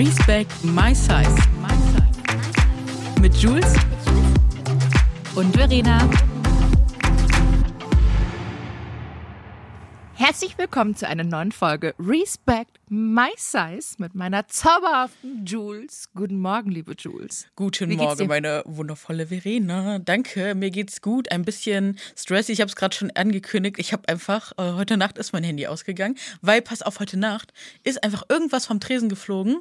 Respect My Size. Mit Jules und Verena. Herzlich willkommen zu einer neuen Folge Respect My Size mit meiner zauberhaften Jules. Guten Morgen, liebe Jules. Guten Morgen, meine wundervolle Verena. Danke, mir geht's gut. Ein bisschen stressig. Ich habe es gerade schon angekündigt. Ich habe einfach, äh, heute Nacht ist mein Handy ausgegangen, weil, pass auf, heute Nacht ist einfach irgendwas vom Tresen geflogen,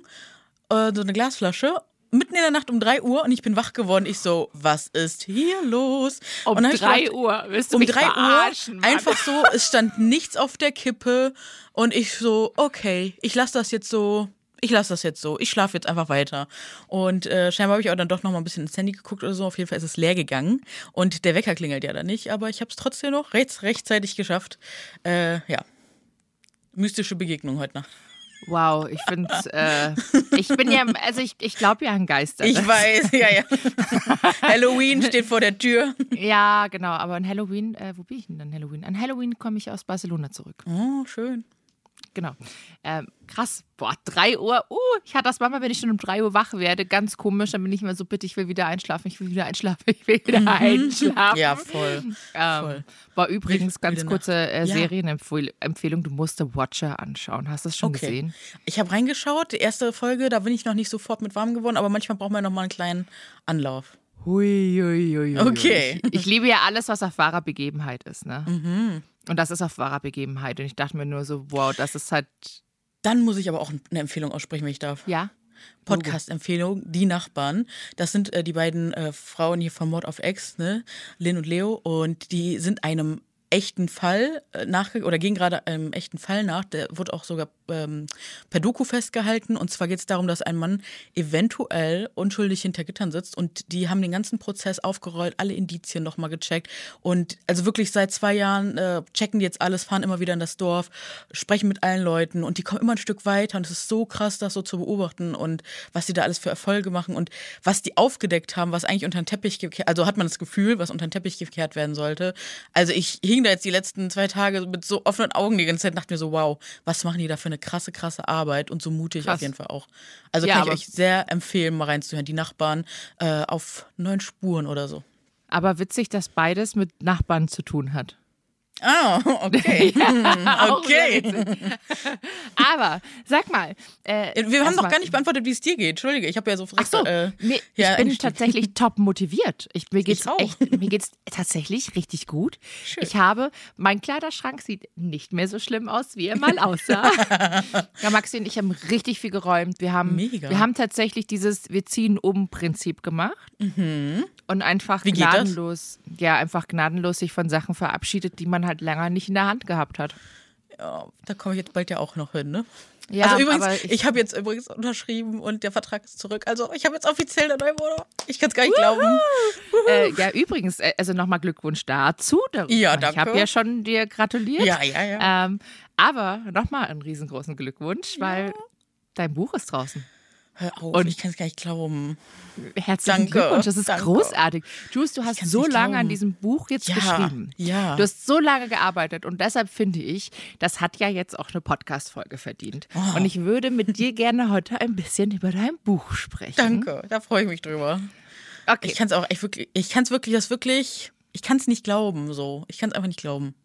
äh, so eine Glasflasche mitten in der Nacht um 3 Uhr und ich bin wach geworden. Ich so, was ist hier los? Um und dann hab ich 3 gedacht, Uhr. Willst du um mich 3 verarschen, Uhr. Mann? Einfach so, es stand nichts auf der Kippe und ich so, okay, ich lasse das jetzt so. Ich lasse das jetzt so. Ich schlafe jetzt einfach weiter. Und äh, scheinbar habe ich auch dann doch noch mal ein bisschen ins Handy geguckt oder so. Auf jeden Fall ist es leer gegangen. Und der Wecker klingelt ja dann nicht. Aber ich habe es trotzdem noch rechts, rechtzeitig geschafft. Äh, ja. Mystische Begegnung heute Nacht. Wow, ich finde äh, ich bin ja, also ich, ich glaube ja an Geister. Ich weiß, ja, ja. Halloween steht vor der Tür. Ja, genau, aber an Halloween, äh, wo bin ich denn dann Halloween? An Halloween komme ich aus Barcelona zurück. Oh, schön. Genau. Ähm, krass. Boah, 3 Uhr. Uh, ich hatte das manchmal, wenn ich schon um 3 Uhr wach werde. Ganz komisch. Dann bin ich immer so, bitte, ich will wieder einschlafen, ich will wieder einschlafen, ich will wieder einschlafen. Ja, voll. Ähm, voll. war übrigens ganz kurze äh, Ja. Serienempfehlung. Du musst The Watcher anschauen. Hast du das schon Okay. gesehen? Ich habe reingeschaut, die erste Folge, da bin ich noch nicht sofort mit warm geworden, aber manchmal braucht man noch mal einen kleinen Anlauf. Hui, hui, hui, hui. Okay. Ich, ich liebe ja alles, was auf wahrer Begebenheit ist. Ne? Mhm. Und das ist auf wahrer Begebenheit. Und ich dachte mir nur so, wow, das ist halt, Dann muss ich aber auch eine Empfehlung aussprechen, wenn ich darf. ja. Podcast-Empfehlung, Die Nachbarn. Das sind äh, die beiden äh, Frauen hier von Mord of X, ne? Lynn und Leo. Und die sind einem echten Fall äh, nachge oder gehen gerade einem echten Fall nach. Der wird auch sogar ähm, per Doku festgehalten. Und zwar geht es darum, dass ein Mann eventuell unschuldig hinter Gittern sitzt. Und die haben den ganzen Prozess aufgerollt, alle Indizien nochmal gecheckt. Und also wirklich seit zwei Jahren äh, checken die jetzt alles, fahren immer wieder in das Dorf, sprechen mit allen Leuten und die kommen immer ein Stück weiter. Und es ist so krass, das so zu beobachten und was die da alles für Erfolge machen und was die aufgedeckt haben, was eigentlich unter den Teppich gekehrt, also hat man das Gefühl, was unter den Teppich gekehrt werden sollte. Also ich hing da jetzt die letzten zwei Tage mit so offenen Augen die ganze Zeit, dachte mir so, wow, was machen die da für eine krasse, krasse Arbeit und so mutig Krass. auf jeden Fall auch. Also Ja, kann ich euch sehr empfehlen, mal reinzuhören. Die Nachbarn äh, auf neun Spuren oder so. Aber witzig, dass beides mit Nachbarn zu tun hat. Ah, okay. Auch okay. sehr witzig. Aber sag mal, äh, Wir haben noch gar nicht beantwortet, wie es dir geht. Entschuldige, ich habe ja so Ach so, äh, mir, ich ja, bin eingestiegen. tatsächlich top motiviert. Ich, mir mir geht's tatsächlich richtig gut. Schön. Ich habe, mein Kleiderschrank sieht nicht mehr so schlimm aus, wie er mal aussah. ja, Maxi und ich haben richtig viel geräumt. Wir haben, Mega. wir haben tatsächlich dieses Wir ziehen um Prinzip gemacht und einfach. Wie gnadenlos, ja, einfach gnadenlos sich von Sachen verabschiedet, die man halt länger nicht in der Hand gehabt hat. Ja, da komme ich jetzt bald ja auch noch hin, ne? Ja, also übrigens, aber ich, habe jetzt übrigens unterschrieben und der Vertrag ist zurück. Also ich habe jetzt offiziell eine neue Wohnung. Ich kann es gar nicht glauben. Äh, ja, übrigens, äh, also nochmal Glückwunsch dazu. Da- Ja, Ich danke. habe ja schon dir gratuliert. Ja, ja, ja. Ähm, aber nochmal einen riesengroßen Glückwunsch, weil dein Buch ist draußen. Hör auf, und- ich kann es gar nicht glauben. Herzlichen Danke, Glückwunsch, das ist danke. großartig. Jules, du hast so lange an glauben. diesem Buch jetzt Ja, geschrieben. ja. Du hast so lange gearbeitet und deshalb finde ich, das hat ja jetzt auch eine Podcast-Folge verdient. Oh. Und ich würde mit dir gerne heute ein bisschen über dein Buch sprechen. Danke, da freue ich mich drüber. Okay. Ich kann es auch echt wirklich, ich kann es wirklich, das wirklich, ich kann es nicht glauben so. Ich kann es einfach nicht glauben.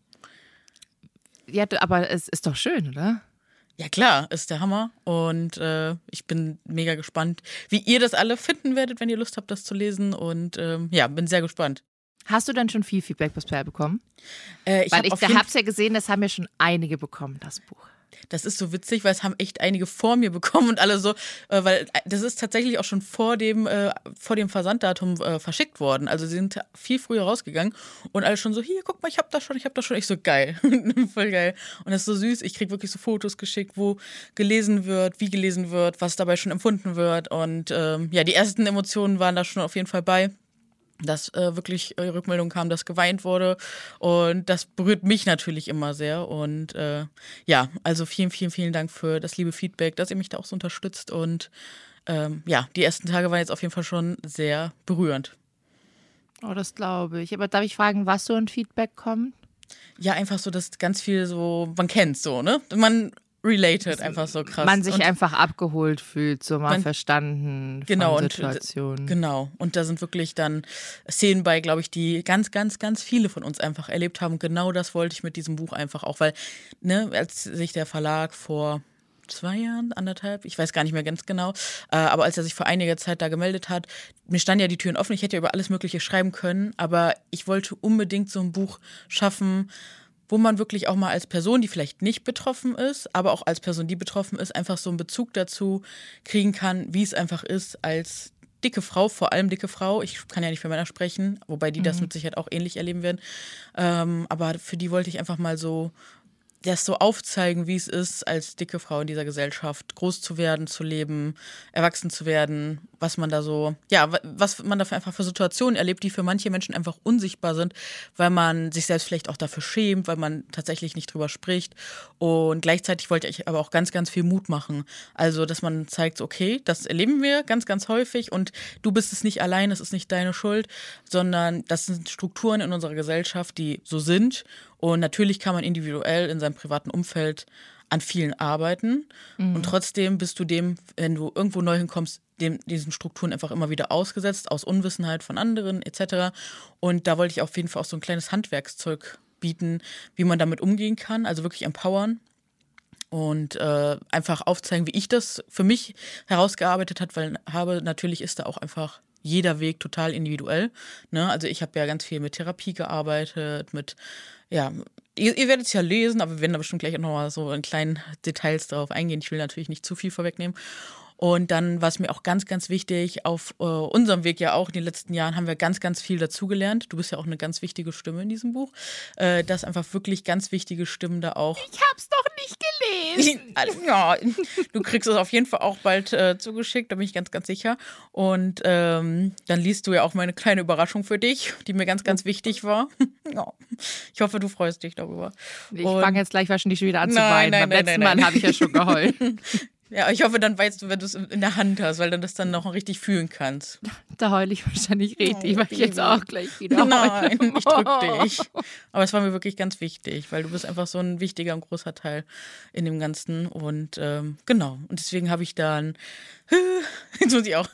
ja, aber es ist doch schön, oder? Ja klar, ist der Hammer und äh, ich bin mega gespannt, wie ihr das alle finden werdet, wenn ihr Lust habt, das zu lesen und ähm, ja, bin sehr gespannt. Hast du denn schon viel Feedback bisher bekommen? Äh, ich Weil hab ich jeden hab's ja gesehen, das haben ja schon einige bekommen, das Buch. Das ist so witzig, weil es haben echt einige vor mir bekommen und alle so, äh, weil das ist tatsächlich auch schon vor dem, äh, vor dem Versanddatum äh, verschickt worden. Also sie sind viel früher rausgegangen und alle schon so, hier, guck mal, ich hab das schon, ich hab das schon. Ich so, geil, voll geil. Und das ist so süß. Ich krieg wirklich so Fotos geschickt, wo gelesen wird, wie gelesen wird, was dabei schon empfunden wird. Und ähm, ja, die ersten Emotionen waren da schon auf jeden Fall bei dass äh, wirklich äh, Rückmeldung kam, dass geweint wurde. Und das berührt mich natürlich immer sehr. Und äh, ja, also vielen, vielen, vielen Dank für das liebe Feedback, dass ihr mich da auch so unterstützt. Und ähm, ja, die ersten Tage waren jetzt auf jeden Fall schon sehr berührend. Oh, das glaube ich. Aber darf ich fragen, was so ein Feedback kommt? Ja, einfach so, dass ganz viel so, man kennt so, ne? Man related, einfach so krass. Man sich und, einfach abgeholt fühlt, so mal Man- verstanden genau, von und, Situationen. Genau. Und da sind wirklich dann Szenen bei, glaube ich, die ganz, ganz, ganz viele von uns einfach erlebt haben. Genau das wollte ich mit diesem Buch einfach auch, weil, ne, als sich der Verlag vor zwei Jahren, anderthalb, ich weiß gar nicht mehr ganz genau, äh, aber als er sich vor einiger Zeit da gemeldet hat, mir standen ja die Türen offen, ich hätte ja über alles Mögliche schreiben können, aber ich wollte unbedingt so ein Buch schaffen, wo man wirklich auch mal als Person, die vielleicht nicht betroffen ist, aber auch als Person, die betroffen ist, einfach so einen Bezug dazu kriegen kann, wie es einfach ist als dicke Frau, vor allem dicke Frau. Ich kann ja nicht für Männer sprechen, wobei die das mit Sicherheit auch ähnlich erleben werden. Ähm, aber für die wollte ich einfach mal so das so aufzeigen, wie es ist, als dicke Frau in dieser Gesellschaft groß zu werden, zu leben, erwachsen zu werden, was man da so, ja, wa- was man da einfach für Situationen erlebt, die für manche Menschen einfach unsichtbar sind, weil man sich selbst vielleicht auch dafür schämt, weil man tatsächlich nicht drüber spricht. Und gleichzeitig wollte ich aber auch ganz, ganz viel Mut machen. Also, dass man zeigt, okay, das erleben wir ganz, ganz häufig und du bist es nicht allein, es ist nicht deine Schuld, sondern das sind Strukturen in unserer Gesellschaft, die so sind. Und natürlich kann man individuell in seinem privaten Umfeld an vielen arbeiten. Und trotzdem bist du dem, wenn du irgendwo neu hinkommst, dem, diesen Strukturen einfach immer wieder ausgesetzt, aus Unwissenheit von anderen etc. Und da wollte ich auf jeden Fall auch so ein kleines Handwerkszeug bieten, wie man damit umgehen kann, also wirklich empowern und äh, einfach aufzeigen, wie ich das für mich herausgearbeitet hat, weil habe natürlich ist da auch einfach jeder Weg total individuell. Ne? Also ich habe ja ganz viel mit Therapie gearbeitet, mit ja, ihr, ihr werdet es ja lesen, aber wir werden da bestimmt gleich nochmal so in kleinen Details darauf eingehen. Ich will natürlich nicht zu viel vorwegnehmen. Und dann war es mir auch ganz, ganz wichtig, auf äh, unserem Weg ja auch in den letzten Jahren haben wir ganz, ganz viel dazugelernt. Du bist ja auch eine ganz wichtige Stimme in diesem Buch, äh, dass einfach wirklich ganz wichtige Stimmen da auch Ich hab's doch nicht gelesen. ja, du kriegst es auf jeden Fall auch bald äh, zugeschickt, da bin ich ganz, ganz sicher. Und ähm, dann liest du ja auch meine kleine Überraschung für dich, die mir ganz, ganz wichtig war. ja. Ich hoffe, du freust dich darüber. Ich fange jetzt gleich wahrscheinlich schon wieder an zu weinen. Beim nein, letzten nein, Mal habe ich ja schon geheult. Ja, ich hoffe, dann weißt du, wenn du es in der Hand hast, weil du das dann noch richtig fühlen kannst. Da heule ich wahrscheinlich richtig, Oh, weil ich jetzt auch gleich wieder Nein, heule. ich drück dich. Aber es war mir wirklich ganz wichtig, weil du bist einfach so ein wichtiger und großer Teil in dem Ganzen. Und ähm, genau. Und deswegen habe ich dann. Jetzt muss ich auch.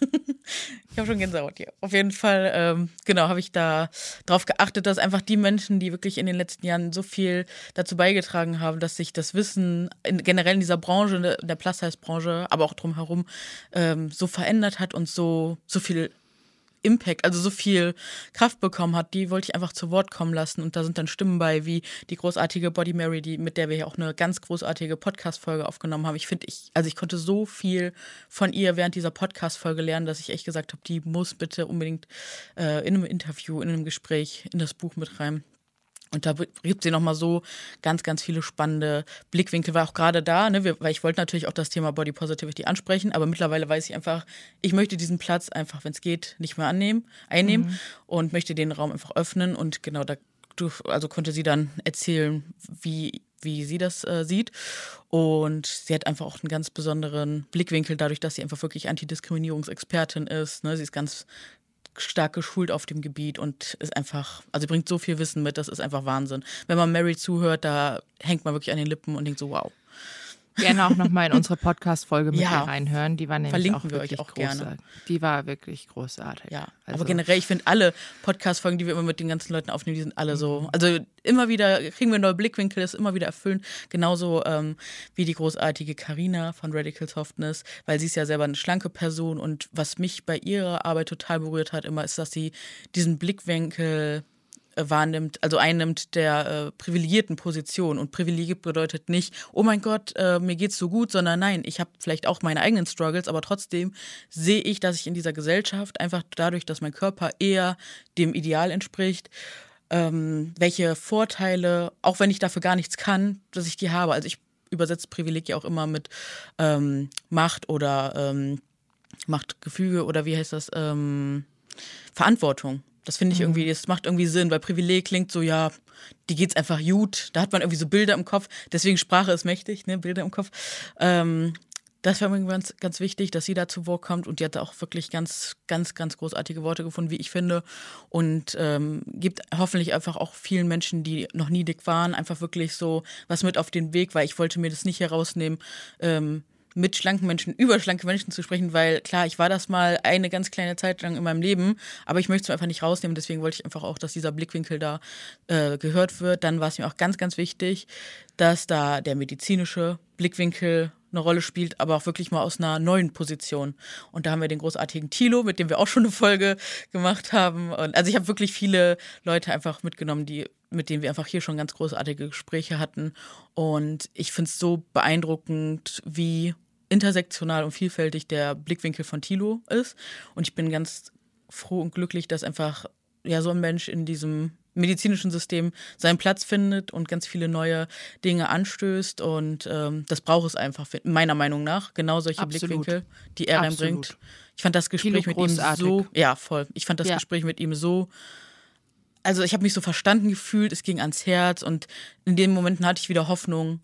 Ich habe schon Gänsehaut hier. Auf jeden Fall, ähm, genau, habe ich da drauf geachtet, dass einfach die Menschen, die wirklich in den letzten Jahren so viel dazu beigetragen haben, dass sich das Wissen in, generell in dieser Branche, in der- in der Plus-Size-Branche, aber auch drumherum ähm, so verändert hat und so, so viel Impact, also so viel Kraft bekommen hat, die wollte ich einfach zu Wort kommen lassen. Und da sind dann Stimmen bei, wie die großartige Body Mary, die, mit der wir ja auch eine ganz großartige Podcast-Folge aufgenommen haben. Ich finde, ich, also ich konnte so viel von ihr während dieser Podcast-Folge lernen, dass ich echt gesagt habe, die muss bitte unbedingt äh, in einem Interview, in einem Gespräch in das Buch mit rein. Und da gibt sie nochmal so ganz, ganz viele spannende Blickwinkel, war auch gerade da, ne, weil ich wollte natürlich auch das Thema Body Positivity ansprechen, aber mittlerweile weiß ich einfach, ich möchte diesen Platz einfach, wenn es geht, nicht mehr annehmen, einnehmen und möchte den Raum einfach öffnen und genau da also konnte sie dann erzählen, wie wie sie das äh, sieht. Und sie hat einfach auch einen ganz besonderen Blickwinkel, dadurch, dass sie einfach wirklich Antidiskriminierungsexpertin ist. Ne? Sie ist ganz stark geschult auf dem Gebiet und ist einfach, also bringt so viel Wissen mit, das ist einfach Wahnsinn. Wenn man Mary zuhört, da hängt man wirklich an den Lippen und denkt so, wow. Gerne auch nochmal in unsere Podcast-Folge mit Ja. reinhören. Die war nämlich Verlinken auch wir euch auch gerne. großartig. Die war wirklich großartig. Ja, Also, aber generell, ich finde alle Podcast-Folgen, die wir immer mit den ganzen Leuten aufnehmen, die sind alle so, also immer wieder kriegen wir neue Blickwinkel, ist immer wieder erfüllend. Genauso ähm, wie die großartige Karina von Radical Softness, weil sie ist ja selber eine schlanke Person und was mich bei ihrer Arbeit total berührt hat immer, ist, dass sie diesen Blickwinkel wahrnimmt, also einnimmt der äh, privilegierten Position. Und privilegiert bedeutet nicht, oh mein Gott, äh, mir geht's so gut, sondern nein, ich habe vielleicht auch meine eigenen Struggles, aber trotzdem sehe ich, dass ich in dieser Gesellschaft einfach dadurch, dass mein Körper eher dem Ideal entspricht, ähm, welche Vorteile, auch wenn ich dafür gar nichts kann, dass ich die habe. Also ich übersetze Privileg ja auch immer mit ähm, Macht oder ähm, Machtgefüge oder wie heißt das? Ähm, Verantwortung. Das finde ich irgendwie, das macht irgendwie Sinn, weil Privileg klingt so, ja, die geht's einfach gut. Da hat man irgendwie so Bilder im Kopf. Deswegen Sprache ist mächtig, ne, Bilder im Kopf. Ähm, das war mir ganz, ganz wichtig, dass sie da zu Wort kommt und die hat auch wirklich ganz, ganz, ganz großartige Worte gefunden, wie ich finde. Und ähm, gibt hoffentlich einfach auch vielen Menschen, die noch nie dick waren, einfach wirklich so was mit auf den Weg, weil ich wollte mir das nicht herausnehmen, ähm, mit schlanken Menschen über schlanke Menschen zu sprechen, weil klar, ich war das mal eine ganz kleine Zeit lang in meinem Leben, aber ich möchte es einfach nicht rausnehmen. Deswegen wollte ich einfach auch, dass dieser Blickwinkel da äh, gehört wird. Dann war es mir auch ganz, ganz wichtig, dass da der medizinische Blickwinkel eine Rolle spielt, aber auch wirklich mal aus einer neuen Position. Und da haben wir den großartigen Tilo, mit dem wir auch schon eine Folge gemacht haben. Und also ich habe wirklich viele Leute einfach mitgenommen, die mit denen wir einfach hier schon ganz großartige Gespräche hatten. Und ich finde es so beeindruckend, wie intersektional und vielfältig der Blickwinkel von Tilo ist. Und ich bin ganz froh und glücklich, dass einfach ja so ein Mensch in diesem medizinischen System seinen Platz findet und ganz viele neue Dinge anstößt. Und ähm, das braucht es einfach, meiner Meinung nach. Genau solche Absolut. Blickwinkel, die er Absolut. reinbringt. Ich fand das Gespräch mit ihm so, ja, voll. Ich fand das ja. Gespräch mit ihm so also ich habe mich so verstanden gefühlt, es ging ans Herz und in den Momenten hatte ich wieder Hoffnung,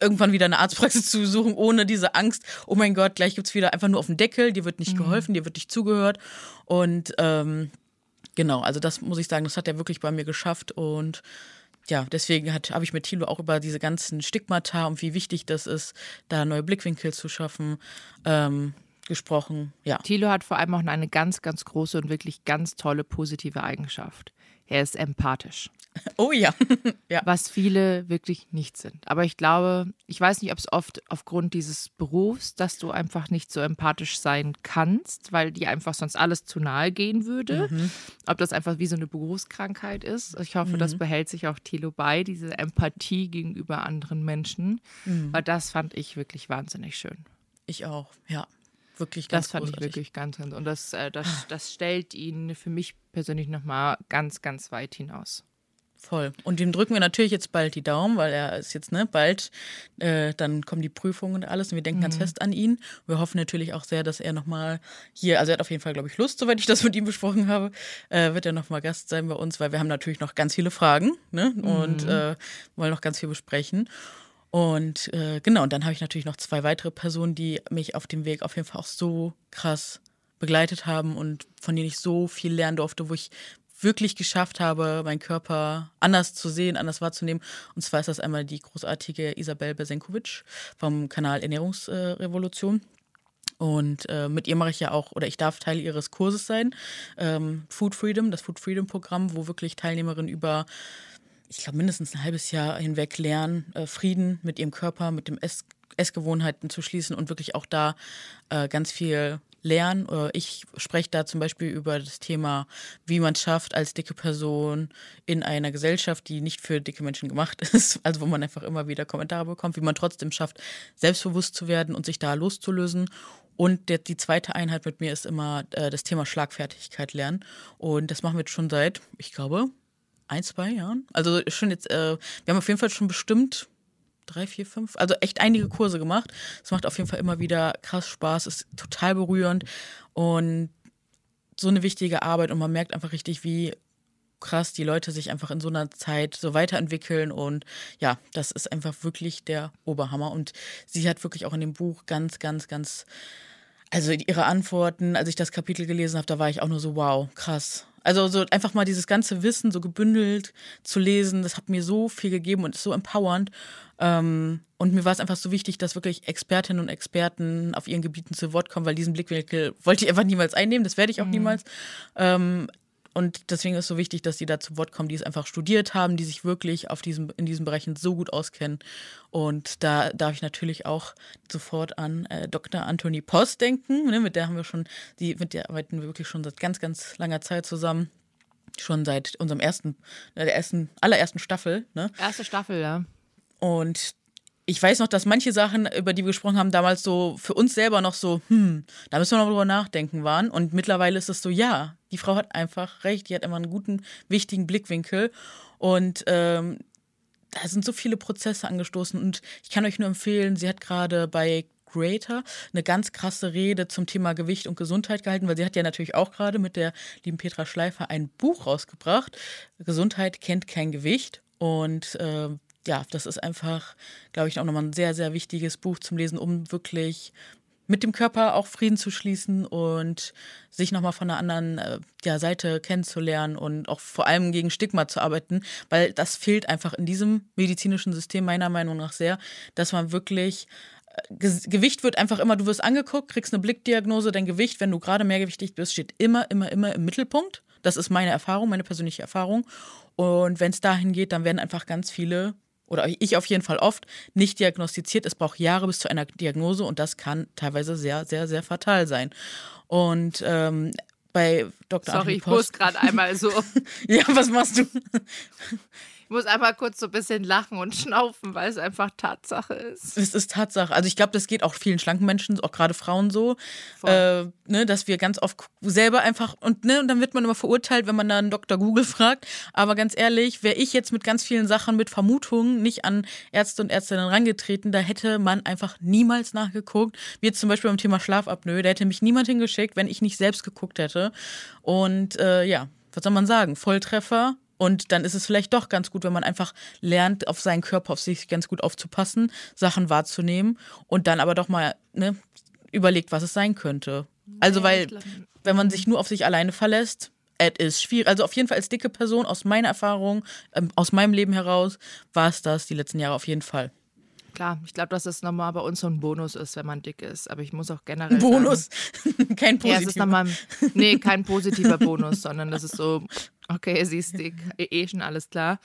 irgendwann wieder eine Arztpraxis zu besuchen, ohne diese Angst, oh mein Gott, gleich gibt es wieder einfach nur auf den Deckel, dir wird nicht mhm. geholfen, dir wird nicht zugehört. Und ähm, genau, also das muss ich sagen, das hat er wirklich bei mir geschafft und ja, deswegen habe ich mit Thilo auch über diese ganzen Stigmata und wie wichtig das ist, da neue Blickwinkel zu schaffen, ähm, gesprochen. Ja. Thilo hat vor allem auch eine ganz, ganz große und wirklich ganz tolle positive Eigenschaft er ist empathisch. Oh ja. ja. Was viele wirklich nicht sind. Aber ich glaube, ich weiß nicht, ob es oft aufgrund dieses Berufs, dass du einfach nicht so empathisch sein kannst, weil dir einfach sonst alles zu nahe gehen würde. Mhm. Ob das einfach wie so eine Berufskrankheit ist. Ich hoffe, mhm. das behält sich auch Thilo bei, diese Empathie gegenüber anderen Menschen. Mhm. Weil das fand ich wirklich wahnsinnig schön. Ich auch, ja wirklich ganz Das fand großartig. ich wirklich ganz, ganz. Und das, äh, das, ah. das stellt ihn für mich persönlich nochmal ganz, ganz weit hinaus. Voll. Und dem drücken wir natürlich jetzt bald die Daumen, weil er ist jetzt, ne, bald, äh, dann kommen die Prüfungen und alles und wir denken mhm. ganz fest an ihn. Wir hoffen natürlich auch sehr, dass er nochmal hier, also er hat auf jeden Fall, glaube ich, Lust, soweit ich das mit ihm besprochen habe, äh, wird er nochmal Gast sein bei uns, weil wir haben natürlich noch ganz viele Fragen, ne, und mhm. äh, wollen noch ganz viel besprechen. Und äh, genau, und dann habe ich natürlich noch zwei weitere Personen, die mich auf dem Weg auf jeden Fall auch so krass begleitet haben und von denen ich so viel lernen durfte, wo ich wirklich geschafft habe, meinen Körper anders zu sehen, anders wahrzunehmen. Und zwar ist das einmal die großartige Isabel Besenkovic vom Kanal Ernährungsrevolution. Und äh, mit ihr mache ich ja auch, oder ich darf Teil ihres Kurses sein, ähm, Food Freedom, das Food Freedom Programm, wo wirklich Teilnehmerinnen über ich glaube, mindestens ein halbes Jahr hinweg lernen, äh, Frieden mit ihrem Körper, mit dem Ess Essgewohnheiten zu schließen und wirklich auch da äh, ganz viel lernen. Ich spreche da zum Beispiel über das Thema, wie man es schafft, als dicke Person in einer Gesellschaft, die nicht für dicke Menschen gemacht ist, also wo man einfach immer wieder Kommentare bekommt, wie man trotzdem schafft, selbstbewusst zu werden und sich da loszulösen. Und der, die zweite Einheit mit mir ist immer äh, das Thema Schlagfertigkeit lernen. Und das machen wir jetzt schon seit, ich glaube, ein, zwei Jahren. Also schon jetzt, äh, wir haben auf jeden Fall schon bestimmt drei, vier, fünf, also echt einige Kurse gemacht. Es macht auf jeden Fall immer wieder krass Spaß, ist total berührend und so eine wichtige Arbeit und man merkt einfach richtig, wie krass die Leute sich einfach in so einer Zeit so weiterentwickeln und ja, das ist einfach wirklich der Oberhammer und sie hat wirklich auch in dem Buch ganz, ganz, ganz, also ihre Antworten, als ich das Kapitel gelesen habe, da war ich auch nur so, wow, krass, also so einfach mal dieses ganze Wissen so gebündelt zu lesen, das hat mir so viel gegeben und ist so empowernd. Ähm, und mir war es einfach so wichtig, dass wirklich Expertinnen und Experten auf ihren Gebieten zu Wort kommen, weil diesen Blickwinkel wollte ich einfach niemals einnehmen, das werde ich auch mhm. niemals. Ähm, und deswegen ist es so wichtig, dass die da zu Wort kommen, die es einfach studiert haben, die sich wirklich auf diesem, in diesen Bereichen so gut auskennen. Und da darf ich natürlich auch sofort an äh, Dr. Anthony Post denken. Ne? Mit der haben wir schon, die, mit der arbeiten wir wirklich schon seit ganz, ganz langer Zeit zusammen. Schon seit unserem ersten, äh, der ersten, allerersten Staffel. Ne? Erste Staffel, ja. Und ich weiß noch, dass manche Sachen, über die wir gesprochen haben, damals so für uns selber noch so, hm, da müssen wir noch drüber nachdenken waren. Und mittlerweile ist es so, ja, die Frau hat einfach recht, die hat immer einen guten, wichtigen Blickwinkel. Und ähm, da sind so viele Prozesse angestoßen. Und ich kann euch nur empfehlen, sie hat gerade bei Creator eine ganz krasse Rede zum Thema Gewicht und Gesundheit gehalten, weil sie hat ja natürlich auch gerade mit der lieben Petra Schleifer ein Buch rausgebracht. Gesundheit kennt kein Gewicht. Und äh, ja, das ist einfach, glaube ich, auch nochmal ein sehr, sehr wichtiges Buch zum Lesen, um wirklich mit dem Körper auch Frieden zu schließen und sich nochmal von einer anderen äh, ja, Seite kennenzulernen und auch vor allem gegen Stigma zu arbeiten, weil das fehlt einfach in diesem medizinischen System meiner Meinung nach sehr, dass man wirklich äh, Gewicht wird einfach immer, du wirst angeguckt, kriegst eine Blickdiagnose, dein Gewicht, wenn du gerade mehrgewichtig bist, steht immer, immer, immer im Mittelpunkt. Das ist meine Erfahrung, meine persönliche Erfahrung. Und wenn es dahin geht, dann werden einfach ganz viele oder ich auf jeden Fall oft, nicht diagnostiziert. Es braucht Jahre bis zu einer Diagnose und das kann teilweise sehr, sehr, sehr fatal sein. Und ähm, bei Dr. Sorry, ich muss gerade einmal so. ja, was machst du? Ich muss einmal kurz so ein bisschen lachen und schnaufen, weil es einfach Tatsache ist. Es ist Tatsache. Also ich glaube, das geht auch vielen schlanken Menschen, auch gerade Frauen so, äh, ne, dass wir ganz oft selber einfach und ne, und dann wird man immer verurteilt, wenn man dann Dr. Google fragt. Aber ganz ehrlich, wäre ich jetzt mit ganz vielen Sachen mit Vermutungen nicht an Ärzte und Ärztinnen rangetreten, da hätte man einfach niemals nachgeguckt. Wie jetzt zum Beispiel beim Thema Schlafapnoe, da hätte mich niemand hingeschickt, wenn ich nicht selbst geguckt hätte. Und äh, ja, was soll man sagen? Volltreffer und dann ist es vielleicht doch ganz gut, wenn man einfach lernt, auf seinen Körper, auf sich ganz gut aufzupassen, Sachen wahrzunehmen und dann aber doch mal ne, überlegt, was es sein könnte. Also, weil, wenn man sich nur auf sich alleine verlässt, es ist schwierig. Also, auf jeden Fall als dicke Person, aus meiner Erfahrung, ähm, aus meinem Leben heraus, war es das die letzten Jahre auf jeden Fall. Klar, ich glaube, dass das nochmal bei uns so ein Bonus ist, wenn man dick ist. Aber ich muss auch generell. Bonus? Sagen, kein positiver. Ja, es ist nochmal. Nee, kein positiver Bonus, sondern das ist so, okay, sie ist dick, eh, eh schon alles klar.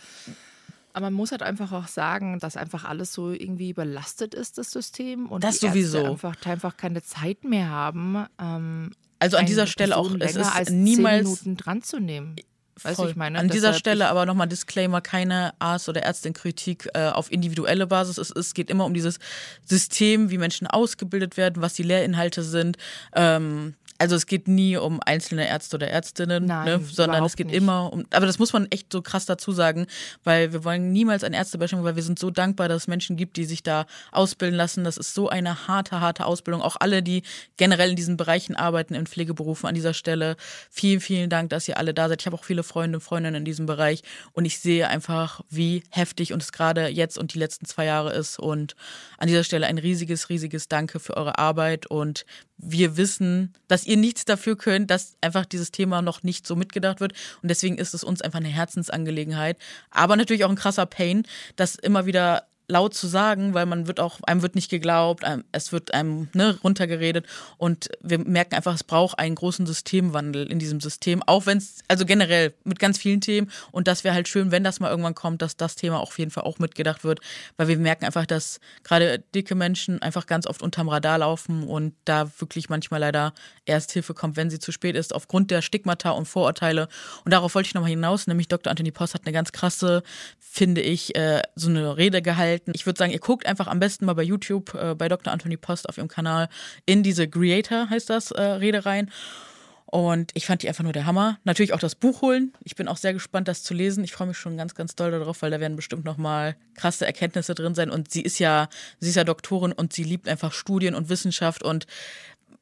Aber man muss halt einfach auch sagen, dass einfach alles so irgendwie überlastet ist, das System. Und das die sowieso. Ärzte einfach, einfach keine Zeit mehr haben. Ähm, also an dieser Stelle auch, es ist als niemals. Minuten dran zu nehmen. Weißt ich meine? An dieser Stelle aber nochmal Disclaimer, keine Arzt- oder Ärztin-Kritik äh, auf individuelle Basis. Es, es geht immer um dieses System, wie Menschen ausgebildet werden, was die Lehrinhalte sind. Ähm, also es geht nie um einzelne Ärzte oder Ärztinnen, Nein, ne, sondern es geht nicht. immer um, aber das muss man echt so krass dazu sagen, weil wir wollen niemals ein Ärztebashing, weil wir sind so dankbar, dass es Menschen gibt, die sich da ausbilden lassen. Das ist so eine harte, harte Ausbildung. Auch alle, die generell in diesen Bereichen arbeiten, in Pflegeberufen an dieser Stelle. Vielen, vielen Dank, dass ihr alle da seid. Ich habe auch viele Freunde und Freundinnen in diesem Bereich und ich sehe einfach, wie heftig und es gerade jetzt und die letzten zwei Jahre ist. Und an dieser Stelle ein riesiges, riesiges Danke für eure Arbeit und wir wissen, dass ihr nichts dafür könnt, dass einfach dieses Thema noch nicht so mitgedacht wird. Und deswegen ist es uns einfach eine Herzensangelegenheit. Aber natürlich auch ein krasser Pain, dass immer wieder laut zu sagen, weil man wird auch, einem wird nicht geglaubt, es wird einem ne, runtergeredet. Und wir merken einfach, es braucht einen großen Systemwandel in diesem System, auch wenn es, also generell mit ganz vielen Themen. Und das wäre halt schön, wenn das mal irgendwann kommt, dass das Thema auf jeden Fall auch mitgedacht wird, weil wir merken einfach, dass gerade dicke Menschen einfach ganz oft unterm Radar laufen und da wirklich manchmal leider erst Hilfe kommt, wenn sie zu spät ist, aufgrund der Stigmata und Vorurteile. Und darauf wollte ich nochmal hinaus, nämlich Dr. Anthony Post hat eine ganz krasse, finde ich, äh, so eine Rede gehalten, halten. Ich würde sagen, ihr guckt einfach am besten mal bei YouTube, äh, bei Dr. Anthony Post auf ihrem Kanal in diese Creator, heißt das, äh, Rede rein. Und ich fand die einfach nur der Hammer. Natürlich auch das Buch holen. Ich bin auch sehr gespannt, das zu lesen. Ich freue mich schon ganz, ganz doll darauf, weil da werden bestimmt nochmal krasse Erkenntnisse drin sein. Und sie ist ja, sie ist ja Doktorin und sie liebt einfach Studien und Wissenschaft und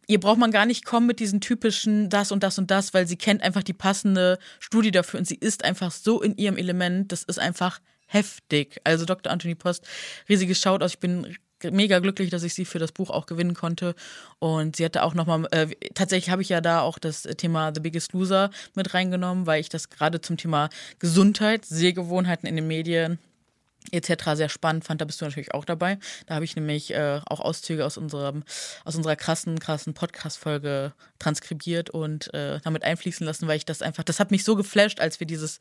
ihr braucht man gar nicht kommen mit diesen typischen das und das und das, weil sie kennt einfach die passende Studie dafür und sie ist einfach so in ihrem Element. Das ist einfach heftig. Also Dr. Anthony Post, riesiges Shoutout. Ich bin mega glücklich, dass ich sie für das Buch auch gewinnen konnte. Und sie hatte auch nochmal, äh, tatsächlich habe ich ja da auch das Thema The Biggest Loser mit reingenommen, weil ich das gerade zum Thema Gesundheit, Sehgewohnheiten in den Medien etc. sehr spannend fand, da bist du natürlich auch dabei. Da habe ich nämlich äh, auch Auszüge aus unserem, aus unserer krassen, krassen Podcast-Folge transkribiert und äh, damit einfließen lassen, weil ich das einfach, das hat mich so geflasht, als wir dieses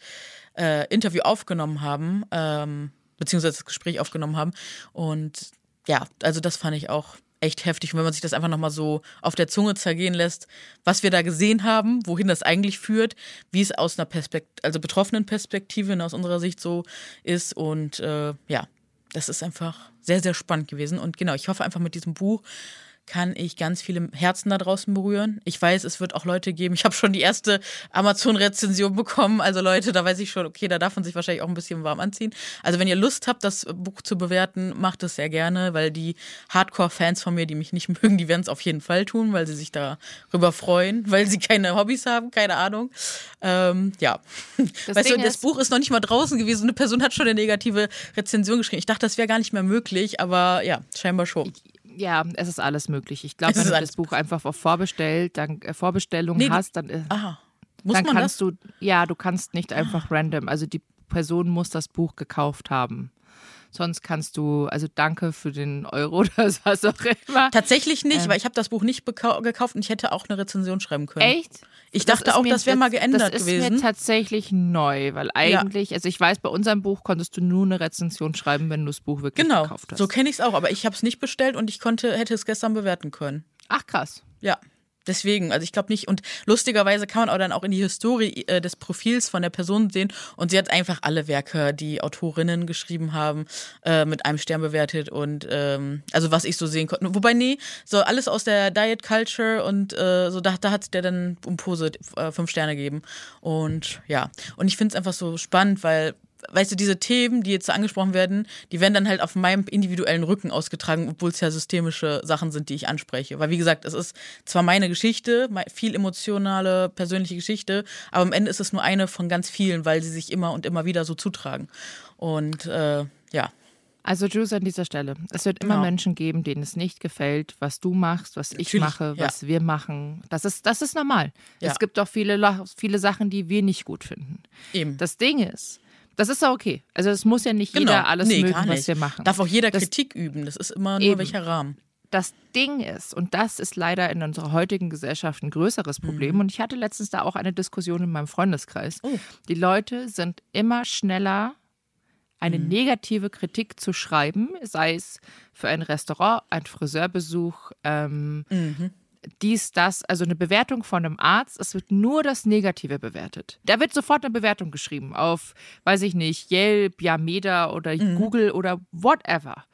äh, Interview aufgenommen haben, ähm, beziehungsweise das Gespräch aufgenommen haben. Und ja, also das fand ich auch echt heftig. Und wenn man sich das einfach nochmal so auf der Zunge zergehen lässt, was wir da gesehen haben, wohin das eigentlich führt, wie es aus einer Perspektive, also betroffenen Perspektive aus unserer Sicht so ist. Und äh, ja, das ist einfach sehr, sehr spannend gewesen. Und genau, ich hoffe einfach mit diesem Buch kann ich ganz viele Herzen da draußen berühren. Ich weiß, es wird auch Leute geben. Ich habe schon die erste Amazon-Rezension bekommen. Also Leute, da weiß ich schon, okay, da darf man sich wahrscheinlich auch ein bisschen warm anziehen. Also wenn ihr Lust habt, das Buch zu bewerten, macht es sehr gerne, weil die Hardcore-Fans von mir, die mich nicht mögen, die werden es auf jeden Fall tun, weil sie sich darüber freuen, weil sie keine Hobbys haben, keine Ahnung. Ähm, ja. Das weißt Ding du, das Buch ist noch nicht mal draußen gewesen. Eine Person hat schon eine negative Rezension geschrieben. Ich dachte, das wäre gar nicht mehr möglich, aber ja, scheinbar schon. Ja, es ist alles möglich. Ich glaube, wenn du das Buch einfach auf Vorbestellt, dann äh, Vorbestellung nee, hast, dann, äh, aha. Muss dann kannst das? du, ja, du kannst nicht einfach ah. random, also die Person muss das Buch gekauft haben. Sonst kannst du, also danke für den Euro oder was auch immer. Tatsächlich nicht, ähm, weil ich habe das Buch nicht gekauft und ich hätte auch eine Rezension schreiben können. Echt? Ich das dachte auch, mir, das wäre mal geändert gewesen. Das ist mir tatsächlich neu, weil eigentlich, ja. also ich weiß, bei unserem Buch konntest du nur eine Rezension schreiben, wenn du das Buch wirklich genau, gekauft hast. Genau, so kenne ich es auch, aber ich habe es nicht bestellt und ich konnte, hätte es gestern bewerten können. Ach krass. Ja. Deswegen, also ich glaube nicht. Und lustigerweise kann man auch dann auch in die Historie äh, des Profils von der Person sehen. Und sie hat einfach alle Werke, die Autorinnen geschrieben haben, äh, mit einem Stern bewertet. Und ähm, also was ich so sehen konnte. Wobei, nee, so alles aus der Diet Culture und äh, so, da, da hat der dann um Pose äh, fünf Sterne gegeben. Und ja. Und ich finde es einfach so spannend, weil weißt du, diese Themen, die jetzt angesprochen werden, die werden dann halt auf meinem individuellen Rücken ausgetragen, obwohl es ja systemische Sachen sind, die ich anspreche. Weil, wie gesagt, es ist zwar meine Geschichte, viel emotionale, persönliche Geschichte, aber am Ende ist es nur eine von ganz vielen, weil sie sich immer und immer wieder so zutragen. Und äh, ja. Also Juice an dieser Stelle. Es wird immer genau. Menschen geben, denen es nicht gefällt, was du machst, was ich mache, ja. was wir machen. Das ist, das ist normal. Ja. Es gibt auch viele, viele Sachen, die wir nicht gut finden. Eben. Das Ding ist, das ist ja okay. Also es muss ja nicht genau. jeder alles nee, mögen, was wir machen. Darf auch jeder das, Kritik üben. Das ist immer nur eben. welcher Rahmen. Das Ding ist, und das ist leider in unserer heutigen Gesellschaft ein größeres Problem, mhm. und ich hatte letztens da auch eine Diskussion in meinem Freundeskreis. Oh. Die Leute sind immer schneller, eine mhm. negative Kritik zu schreiben, sei es für ein Restaurant, ein Friseurbesuch, ähm, mhm dies, das, also eine Bewertung von einem Arzt, es wird nur das Negative bewertet. Da wird sofort eine Bewertung geschrieben auf, weiß ich nicht, Yelp, Yameda oder mhm. Google oder whatever.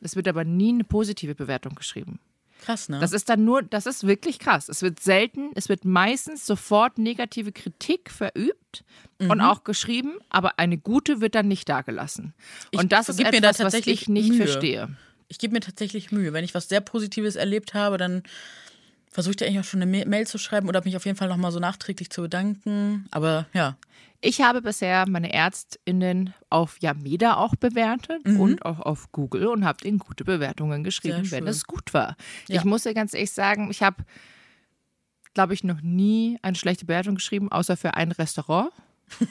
Es wird aber nie eine positive Bewertung geschrieben. Krass, ne? Das ist dann nur, das ist wirklich krass. Es wird selten, es wird meistens sofort negative Kritik verübt mhm. und auch geschrieben, aber eine gute wird dann nicht dagelassen. Und das ist etwas, da was ich nicht Mühe. verstehe. Ich gebe mir tatsächlich Mühe. Wenn ich was sehr Positives erlebt habe, dann versuche ich dir eigentlich auch schon eine Mail zu schreiben oder mich auf jeden Fall nochmal so nachträglich zu bedanken. Aber ja. Ich habe bisher meine Ärztinnen auf Yameda auch bewertet mhm. und auch auf Google und habe ihnen gute Bewertungen geschrieben, wenn es gut war. Ja. Ich muss dir ganz ehrlich sagen, ich habe, glaube ich, noch nie eine schlechte Bewertung geschrieben, außer für ein Restaurant.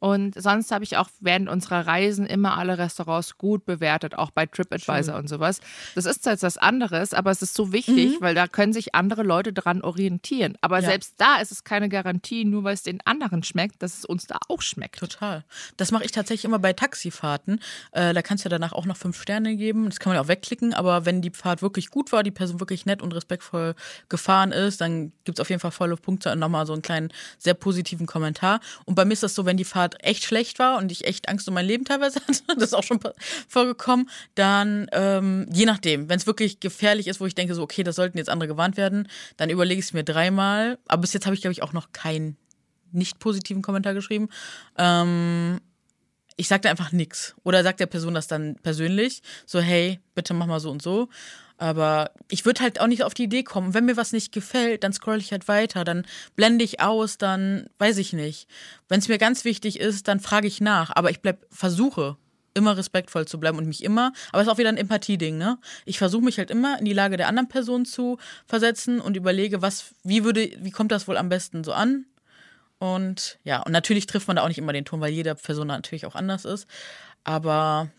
Und sonst habe ich auch während unserer Reisen immer alle Restaurants gut bewertet, auch bei TripAdvisor und sowas. Das ist jetzt was anderes, aber es ist so wichtig, mhm. weil da können sich andere Leute dran orientieren. Aber ja. selbst da ist es keine Garantie, nur weil es den anderen schmeckt, dass es uns da auch schmeckt. Total. Das mache ich tatsächlich immer bei Taxifahrten. Äh, da kannst du ja danach auch noch fünf Sterne geben. Das kann man ja auch wegklicken, aber wenn die Fahrt wirklich gut war, die Person wirklich nett und respektvoll gefahren ist, dann gibt es auf jeden Fall volle Punkte und nochmal so einen kleinen, sehr positiven Kommentar. Und bei mir ist das so, wenn die Fahrt Fahrt echt schlecht war und ich echt Angst um mein Leben teilweise hatte, das ist auch schon vorgekommen, dann ähm, je nachdem, wenn es wirklich gefährlich ist, wo ich denke so, okay, das sollten jetzt andere gewarnt werden, dann überlege ich es mir dreimal. Aber bis jetzt habe ich, glaube ich, auch noch keinen nicht positiven Kommentar geschrieben. Ähm, ich sagte einfach nichts. Oder sagt der Person das dann persönlich, so, hey, bitte mach mal so und so. Aber ich würde halt auch nicht auf die Idee kommen. Wenn mir was nicht gefällt, dann scroll ich halt weiter, dann blende ich aus, dann weiß ich nicht. Wenn es mir ganz wichtig ist, dann frage ich nach. Aber ich bleib, versuche immer respektvoll zu bleiben und mich immer, aber es ist auch wieder ein Empathie-Ding, ne? Ich versuche mich halt immer in die Lage der anderen Person zu versetzen und überlege, was, wie würde, wie kommt das wohl am besten so an? Und ja, und natürlich trifft man da auch nicht immer den Ton, weil jede Person natürlich auch anders ist. Aber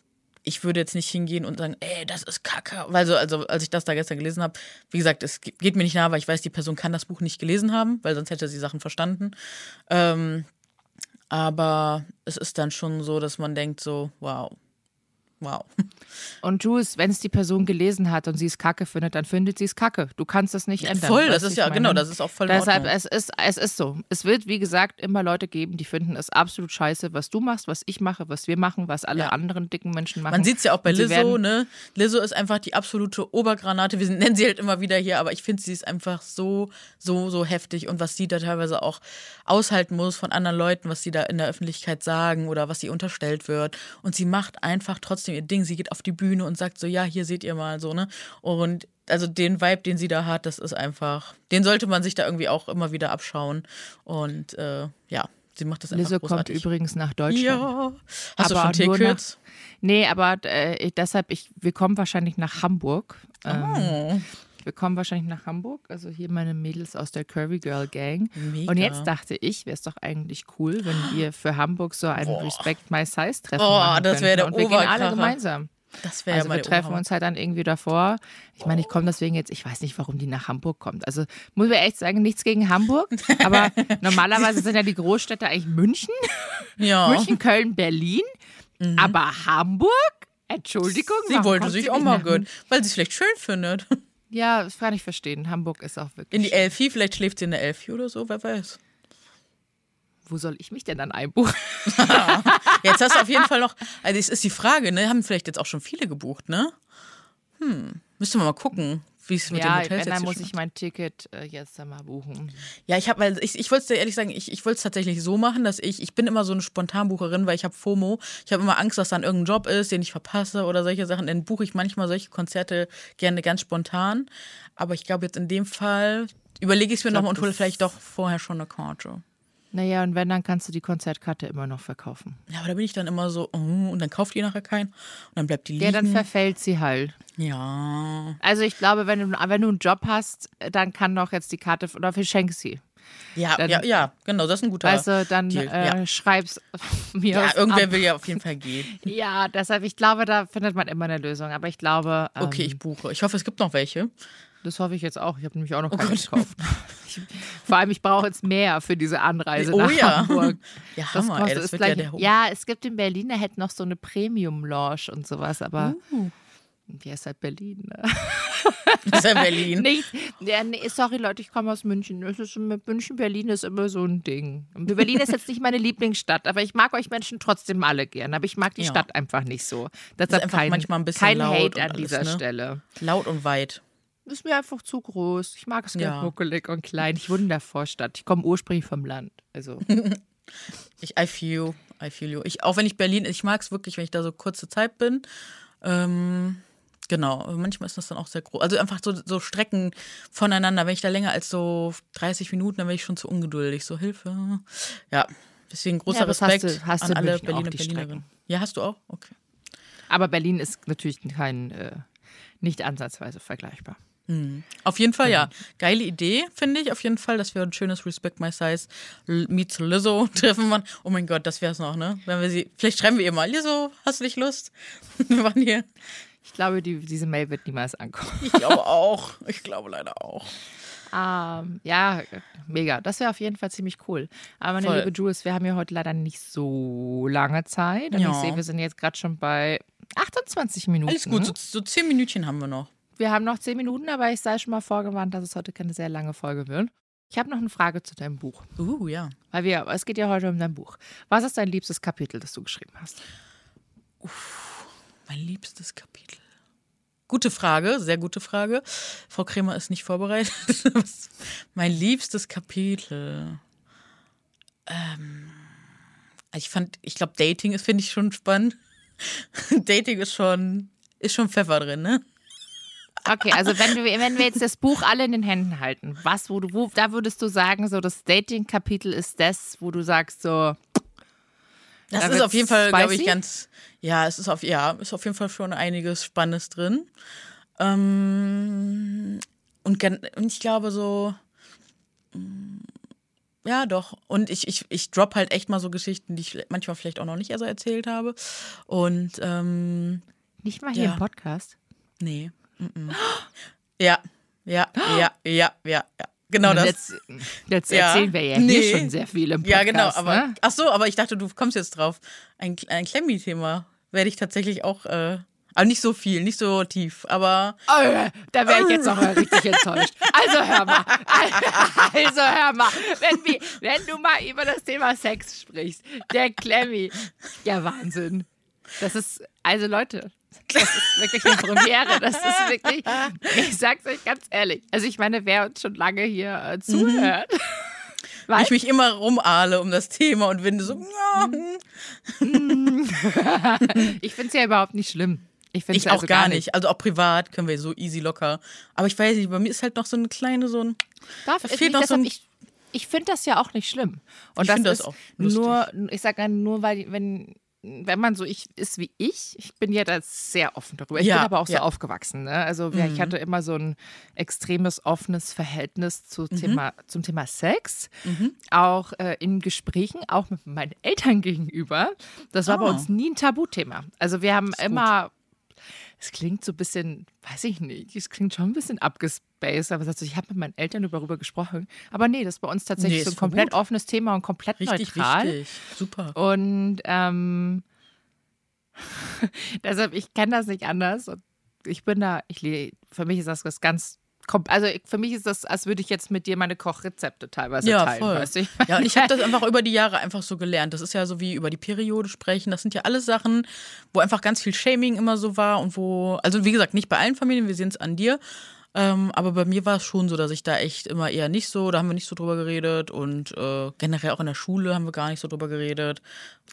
ich würde jetzt nicht hingehen und sagen, ey, das ist Kacke. Weil so, also als ich das da gestern gelesen habe, wie gesagt, es geht mir nicht nah, weil ich weiß, die Person kann das Buch nicht gelesen haben, weil sonst hätte sie Sachen verstanden. Ähm, aber es ist dann schon so, dass man denkt so, wow, Wow. Und Jules, wenn es die Person gelesen hat und sie es kacke findet, dann findet sie es kacke. Du kannst das nicht ändern. Voll, das ist ja, meine? genau, das ist auch voll Deshalb, es ist, es ist so. Es wird, wie gesagt, immer Leute geben, die finden es absolut scheiße, was du machst, was ich mache, was wir machen, was alle Ja. anderen dicken Menschen machen. Man sieht es ja auch bei Lizzo, ne? Lizzo ist einfach die absolute Obergranate. Wir nennen sie halt immer wieder hier, aber ich finde, sie ist einfach so, so, so heftig. Und was sie da teilweise auch aushalten muss von anderen Leuten, was sie da in der Öffentlichkeit sagen oder was sie unterstellt wird. Und sie macht einfach trotzdem ihr Ding. Sie geht auf die Bühne und sagt so, ja, hier seht ihr mal so, ne? Und also den Vibe, den sie da hat, das ist einfach, den sollte man sich da irgendwie auch immer wieder abschauen. Und äh, ja, sie macht das einfach Lizzo kommt großartig. übrigens nach Deutschland. Ja. Hast Aber du schon Tickets? Nee, aber äh, deshalb, ich, wir kommen wahrscheinlich nach Hamburg. Ähm, Oh. Wir kommen wahrscheinlich nach Hamburg. Also hier meine Mädels aus der Curvy Girl Gang. Mega. Und jetzt dachte ich, wäre es doch eigentlich cool, wenn wir für Hamburg so ein Respect My Size Treffen Boah, machen das wär könnten. der Und wir gehen alle gemeinsam. Das wäre Also ja wir treffen Oberhammer. uns halt dann irgendwie davor. Ich meine, ich komme deswegen jetzt, ich weiß nicht, warum die nach Hamburg kommt. Also muss ich echt sagen, nichts gegen Hamburg. Aber normalerweise sind ja die Großstädte eigentlich München, Ja. München, Köln, Berlin. Aber Hamburg? Entschuldigung. Mhm. Sie wollte sich auch mal gönnen, weil sie es vielleicht schön findet. Ja, das kann ich verstehen. Hamburg ist auch wirklich. In die Elfi, vielleicht schläft sie in der Elfi oder so, wer weiß. Wo soll ich mich denn dann einbuchen? Jetzt hast du auf jeden Fall noch, also es ist die Frage, ne, haben vielleicht jetzt auch schon viele gebucht, ne? Hm, müsste man mal gucken, wie es mit ja, wenn, jetzt dann hier muss ich mein Ticket äh, jetzt dann mal buchen. Ja, ich habe, weil ich, ich wollte es dir ehrlich sagen, ich, ich wollte es tatsächlich so machen, dass ich, ich bin immer so eine Spontanbucherin, weil ich habe FOMO. Ich habe immer Angst, dass dann irgendein Job ist, den ich verpasse oder solche Sachen. Dann buche ich manchmal solche Konzerte gerne ganz spontan. Aber ich glaube jetzt in dem Fall überlege ich es mir nochmal und hole vielleicht doch vorher schon eine Karte. Naja, und wenn, dann kannst du die Konzertkarte immer noch verkaufen. Ja, aber da bin ich dann immer so, oh, und dann kauft ihr nachher keinen und dann bleibt die liegen. Ja, dann verfällt sie halt. ja. Also ich glaube, wenn du, wenn du einen Job hast, dann kann doch jetzt die Karte, oder verschenk sie. Ja, Dann- ja, ja, genau, das ist ein guter Weißt du, dann Deal. äh, ja. schreib's mir ja, irgendwer ab. will ja auf jeden Fall gehen. Ja, deshalb, ich glaube, da findet man immer eine Lösung. Aber ich glaube, ähm, Okay, ich buche. Ich hoffe, es gibt noch welche. Das hoffe ich jetzt auch. Ich habe nämlich auch noch Oh keine Gott. gekauft. Vor allem, ich brauche jetzt mehr für diese Anreise Oh nach ja. Hamburg. Ja, Das Hammer, ey, kostet das ist gleich, ja ja, es gibt in Berlin, da hätte noch so eine Premium-Lounge und sowas, aber Uh. die ist halt Berlin. Ne? Das ist ja Berlin. Nicht, ja, nee, sorry Leute, ich komme aus München. Das ist, mit München, Berlin ist immer so ein Ding. Berlin ist jetzt nicht meine Lieblingsstadt, aber ich mag euch Menschen trotzdem alle gern. Aber ich mag die Ja. Stadt einfach nicht so. Deshalb einfach kein, manchmal ein bisschen kein laut Hate an alles, dieser ne? Stelle. Laut und weit. Ist mir einfach zu groß. Ich mag es Ja. gern muckelig und klein. Ich wohne in der Vorstadt. Ich komme ursprünglich vom Land. Also, Ich, I feel you. I feel you. Ich, auch wenn ich Berlin, ich mag es wirklich, wenn ich da so kurze Zeit bin. Ähm, genau, manchmal ist das dann auch sehr groß. Also einfach so, so Strecken voneinander. Wenn ich da länger als so 30 Minuten, dann bin ich schon zu ungeduldig. So Hilfe. Ja, deswegen großer Ja, das hast Respekt du- hast an alle Berliner Berlinerinnen. Ja, hast du auch? Okay. aber Berlin ist natürlich kein, äh, nicht ansatzweise vergleichbar. Auf jeden Fall, ja. Geile Idee, finde ich. Auf jeden Fall, dass wir ein schönes Respect My Size meets Lizzo treffen waren. Oh mein Gott, das wäre es noch, ne? Wenn wir sie, vielleicht schreiben wir ihr mal, Lizzo, hast du nicht Lust? wir waren hier. Ich glaube, die, diese Mail wird niemals ankommen. Ich glaube auch. Ich glaube leider auch. Ähm, ja, mega. Das wäre auf jeden Fall ziemlich cool. Aber meine Voll. liebe Jules, wir haben ja heute leider nicht so lange Zeit. Und Ja. ich sehe, wir sind jetzt gerade schon bei 28 Minuten. Alles gut, so, so zehn Minütchen haben wir noch. Wir haben noch 10 Minuten, aber ich sei schon mal vorgewarnt, dass es heute keine sehr lange Folge wird. Ich habe noch eine Frage zu deinem Buch. Uh, ja. Weil wir, es geht ja heute um dein Buch. Was ist dein liebstes Kapitel, das du geschrieben hast? Mein liebstes Kapitel. Gute Frage, sehr gute Frage. Frau Kremer ist nicht vorbereitet. Mein liebstes Kapitel. Ähm, ich fand, ich glaube, Dating ist, finde ich schon spannend. Dating ist schon, ist schon Pfeffer drin, ne? Okay, also wenn, du, wenn wir jetzt das Buch alle in den Händen halten, was, wo du, wo, da würdest du sagen, so das Dating-Kapitel ist das, wo du sagst, so, Das Da ist auf jeden Fall, glaube ich, ganz, ja, es ist auf, ja, ist auf jeden Fall schon einiges Spannendes drin. Ähm, und, und ich glaube so, mm, ja, doch. Und ich, ich, ich drop halt echt mal so Geschichten, die ich manchmal vielleicht auch noch nicht so erzählt habe. Und ähm, nicht mal hier Ja. im Podcast. nee. Mm, mm. Ja, ja, ja, ja, ja, ja. Genau das. Jetzt, jetzt Ja. erzählen wir ja Nee. hier schon sehr viel im Podcast. Ja, genau, aber Ne? ach so, aber ich dachte, du kommst jetzt drauf. Ein, ein Klemmi-Thema. werde ich tatsächlich auch, äh, aber nicht so viel, nicht so tief, aber. Oh, da wäre ich jetzt auch richtig enttäuscht. Also hör mal. Also hör mal. Wenn, wir, wenn du mal über das Thema Sex sprichst, der Clemmy. Ja, Wahnsinn. Das ist, also Leute, das ist wirklich eine Premiere. Das ist wirklich, ich sag's euch ganz ehrlich. Also ich meine, wer uns schon lange hier äh, zuhört. Mhm. Weil ich mich immer rumahle um das Thema und finde so. ich finde es ja überhaupt nicht schlimm. Ich, ich also auch gar nicht. nicht. Also auch privat können wir so easy locker. Aber ich weiß nicht, bei mir ist halt noch so eine kleine so ein. Darf, da fehlt noch so ein, ich ich finde das ja auch nicht schlimm. Und ich das das auch lustig. nur, ich sage nur, weil wenn wenn man so ich ist wie ich, ich bin ja da sehr offen darüber. Ich ja, bin aber auch so aufgewachsen. Ne? Also mhm. ich hatte immer so ein extremes offenes Verhältnis zu mhm. Thema, zum Thema Sex, mhm. auch äh, in Gesprächen, auch mit meinen Eltern gegenüber. Das war oh. bei uns nie ein Tabuthema. Also wir haben immer gut es klingt so ein bisschen, weiß ich nicht, es klingt schon ein bisschen abgespaced, aber ich habe mit meinen Eltern darüber gesprochen. Aber nee, das ist bei uns tatsächlich nee, so ein komplett gut. offenes Thema und komplett richtig, neutral. Richtig, super. Und ähm, deshalb, ich kenne das nicht anders. Und ich bin da, ich für mich ist das was ganz also für mich ist das, als würde ich jetzt mit dir meine Kochrezepte teilweise ja, teilen. Voll. Weißt du? Ja, und ich habe das einfach über die Jahre einfach so gelernt. Das ist ja so wie über die Periode sprechen. Das sind ja alles Sachen, wo einfach ganz viel Shaming immer so war und wo, also wie gesagt, nicht bei allen Familien, wir sehen es an dir, ähm, aber bei mir war es schon so, dass ich da echt immer eher nicht so, da haben wir nicht so drüber geredet und äh, generell auch in der Schule haben wir gar nicht so drüber geredet.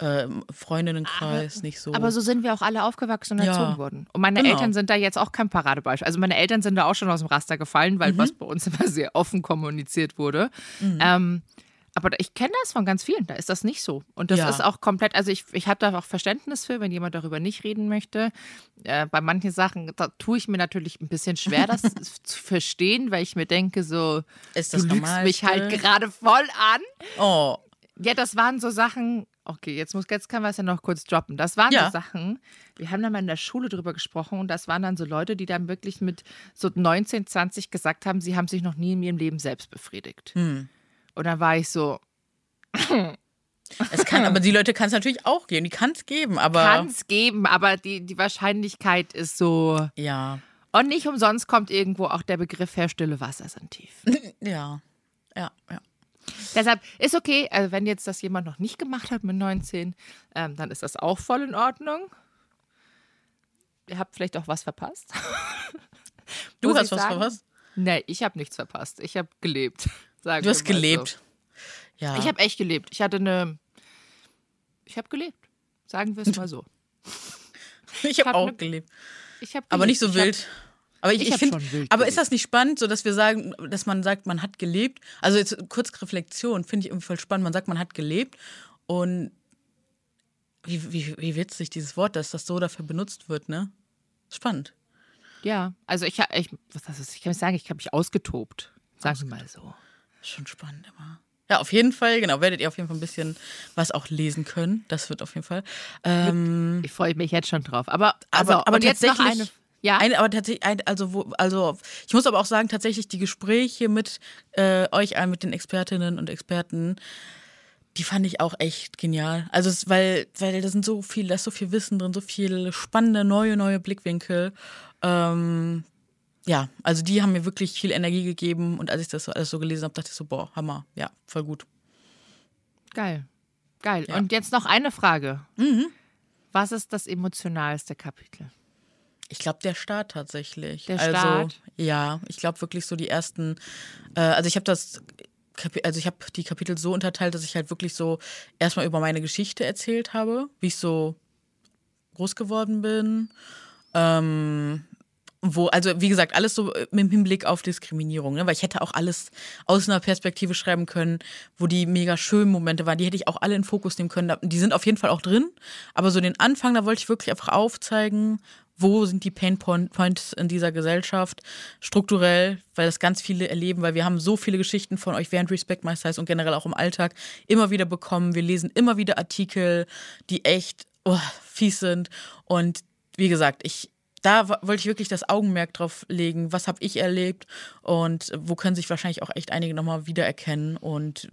Äh, Freundinnenkreis nicht so. Aber so sind wir auch alle aufgewachsen und ja. erzogen worden. Und meine genau. Eltern sind da jetzt auch kein Paradebeispiel. Also meine Eltern sind da auch schon aus dem Raster gefallen, weil mhm. was bei uns immer sehr offen kommuniziert wurde. Mhm. Ähm, aber ich kenne das von ganz vielen, da ist das nicht so. Und das ja. ist auch komplett, also ich, ich habe da auch Verständnis für, wenn jemand darüber nicht reden möchte. Äh, bei manchen Sachen, da tue ich mir natürlich ein bisschen schwer, das zu verstehen, weil ich mir denke, so, ist das du lügst mich halt gerade voll an. Oh. Ja, das waren so Sachen, okay, jetzt, muss, jetzt kann man es ja noch kurz droppen. Das waren ja. so Sachen, wir haben da mal in der Schule drüber gesprochen und das waren dann so Leute, die dann wirklich mit so 19, 20 gesagt haben, sie haben sich noch nie in ihrem Leben selbst befriedigt. Hm. Und dann war ich so. Es kann, aber die Leute kann es natürlich auch geben. Die kann es geben, aber. Kann es geben, aber die, die Wahrscheinlichkeit ist so. Ja. Und nicht umsonst kommt irgendwo auch der Begriff her, stille Wasser sind tief. Ja. Ja, ja. Deshalb ist okay, also wenn jetzt das jemand noch nicht gemacht hat mit 19, ähm, dann ist das auch voll in Ordnung. Ihr habt vielleicht auch was verpasst. du hast was verpasst? Nee, ich habe nichts verpasst. Ich habe gelebt. Sagen du hast gelebt. So. Ja. Ich habe echt gelebt. Ich hatte eine. Ich habe gelebt. Sagen wir es mal so. ich habe hab auch ne, gelebt. Ich hab aber nicht so wild. Hab, aber ich, ich, ich finde, aber gelebt. ist das nicht spannend, so dass wir sagen, dass man sagt, man hat gelebt? Also jetzt kurz Reflexion finde ich irgendwie voll spannend. Man sagt, man hat gelebt und wie, wie, wie witzig dieses Wort, dass das so dafür benutzt wird, ne? Spannend. Ja, also ich, ich, was ist, ich kann nicht sagen, ich habe mich ausgetobt. Sagen wir mal so. Schon spannend immer. Ja, auf jeden Fall, genau, werdet ihr auf jeden Fall ein bisschen was auch lesen können. Das wird auf jeden Fall. Ähm, ich freue mich jetzt schon drauf. Aber, also, aber, aber tatsächlich. Eine, ja. Eine, aber tatsächlich, ein, also, wo, also ich muss aber auch sagen, tatsächlich die Gespräche mit äh, euch allen, mit den Expertinnen und Experten, die fand ich auch echt genial. Also, es, weil, weil da sind so viel, da ist so viel Wissen drin, so viele spannende, neue, neue Blickwinkel. Ähm, ja, also die haben mir wirklich viel Energie gegeben und als ich das so alles so gelesen habe, dachte ich so, boah, Hammer, ja, voll gut. Geil. Geil. Ja. Und jetzt noch eine Frage. Mhm. Was ist das emotionalste Kapitel? Ich glaube, der Start tatsächlich. Der also, Start? Ja, ich glaube wirklich so die ersten, äh, also ich habe das, also ich habe die Kapitel so unterteilt, dass ich halt wirklich so erstmal über meine Geschichte erzählt habe, wie ich so groß geworden bin, ähm, wo, also wie gesagt, alles so äh, mit Hinblick auf Diskriminierung, ne? weil ich hätte auch alles aus einer Perspektive schreiben können, wo die mega schönen Momente waren, die hätte ich auch alle in Fokus nehmen können. Die sind auf jeden Fall auch drin, aber so den Anfang, da wollte ich wirklich einfach aufzeigen, wo sind die Pain Points in dieser Gesellschaft strukturell, weil das ganz viele erleben, weil wir haben so viele Geschichten von euch während Respect My Size und generell auch im Alltag immer wieder bekommen. Wir lesen immer wieder Artikel, die echt oh, fies sind und wie gesagt, ich da wollte ich wirklich das Augenmerk drauf legen, was habe ich erlebt und wo können sich wahrscheinlich auch echt einige nochmal wiedererkennen. Und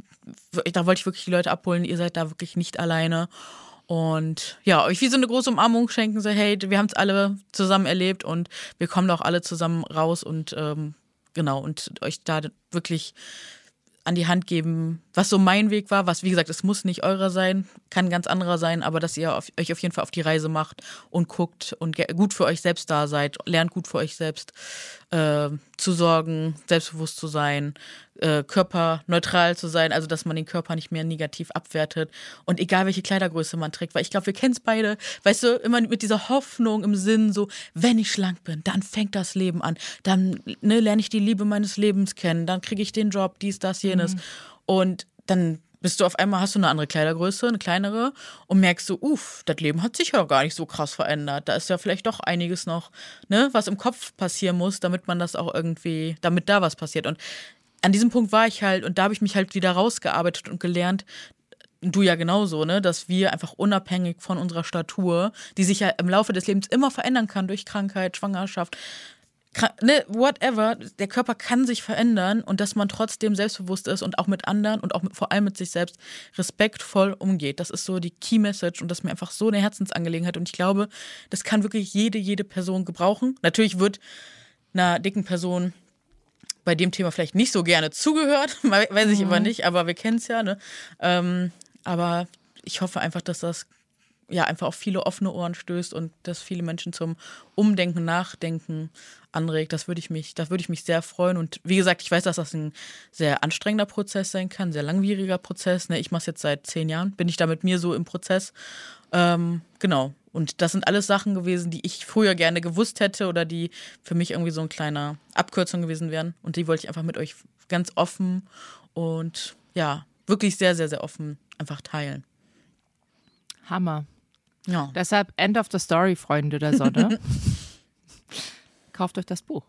da wollte ich wirklich die Leute abholen, ihr seid da wirklich nicht alleine. Und ja, euch wie so eine große Umarmung schenken, so hey, wir haben es alle zusammen erlebt und wir kommen da auch alle zusammen raus und ähm, genau, und euch da wirklich an die Hand geben, was so mein Weg war, was wie gesagt, es muss nicht eurer sein, kann ganz anderer sein, aber dass ihr auf, euch auf jeden Fall auf die Reise macht und guckt und gut für euch selbst da seid, lernt gut für euch selbst äh, zu sorgen, selbstbewusst zu sein, äh, körperneutral zu sein, also dass man den Körper nicht mehr negativ abwertet und egal welche Kleidergröße man trägt, weil ich glaube, wir kennen es beide, weißt du, immer mit dieser Hoffnung im Sinn, so, wenn ich schlank bin, dann fängt das Leben an, dann ne, lerne ich die Liebe meines Lebens kennen, dann kriege ich den Job, dies, das, jenes mhm. und dann bist du auf einmal, hast du eine andere Kleidergröße, eine kleinere und merkst du, uff, das Leben hat sich ja gar nicht so krass verändert. Da ist ja vielleicht doch einiges noch, ne, was im Kopf passieren muss, damit man das auch irgendwie, damit da was passiert. Und an diesem Punkt war ich halt und da habe ich mich halt wieder rausgearbeitet und gelernt, du ja genauso, ne, dass wir einfach unabhängig von unserer Statur, die sich ja im Laufe des Lebens immer verändern kann durch Krankheit, Schwangerschaft, ne, whatever, der Körper kann sich verändern und dass man trotzdem selbstbewusst ist und auch mit anderen und auch mit, vor allem mit sich selbst respektvoll umgeht. Das ist so die Key Message und das ist mir einfach so eine Herzensangelegenheit und ich glaube, das kann wirklich jede, jede Person gebrauchen. Natürlich wird einer dicken Person bei dem Thema vielleicht nicht so gerne zugehört, weiß ich mhm. immer nicht, aber wir kennen es ja. Ne? Ähm, aber ich hoffe einfach, dass das ja einfach auf viele offene Ohren stößt und dass viele Menschen zum Umdenken, Nachdenken anregt. Das würde ich mich, da würde ich mich sehr freuen. Und wie gesagt, ich weiß, dass das ein sehr anstrengender Prozess sein kann, sehr langwieriger Prozess. Ne? Ich mache es jetzt seit zehn Jahren, bin ich da mit mir so im Prozess. Ähm, genau. Und das sind alles Sachen gewesen, die ich früher gerne gewusst hätte oder die für mich irgendwie so ein kleiner Abkürzung gewesen wären. Und die wollte ich einfach mit euch ganz offen und ja, wirklich sehr, sehr, sehr offen einfach teilen. Hammer. Ja. Deshalb End of the Story, Freunde der Sonne. Kauft euch das Buch.